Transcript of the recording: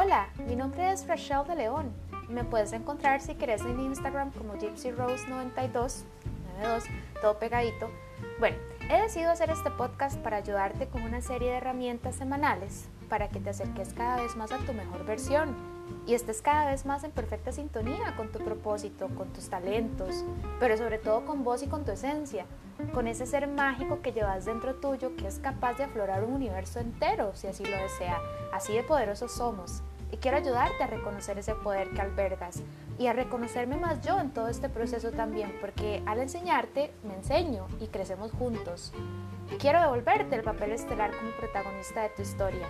Hola, mi nombre es Rachel de León. Me puedes encontrar si quieres en Instagram como Gypsy Rose 92, 92, todo pegadito. Bueno, he decidido hacer este podcast para ayudarte con una serie de herramientas semanales para que te acerques cada vez más a tu mejor versión y estés cada vez más en perfecta sintonía con tu propósito, con tus talentos, pero sobre todo con vos y con tu esencia, con ese ser mágico que llevas dentro tuyo que es capaz de aflorar un universo entero si así lo desea. Así de poderosos somos. Y quiero ayudarte a reconocer ese poder que albergas y a reconocerme más yo en todo este proceso también, porque al enseñarte me enseño y crecemos juntos. Quiero devolverte el papel estelar como protagonista de tu historia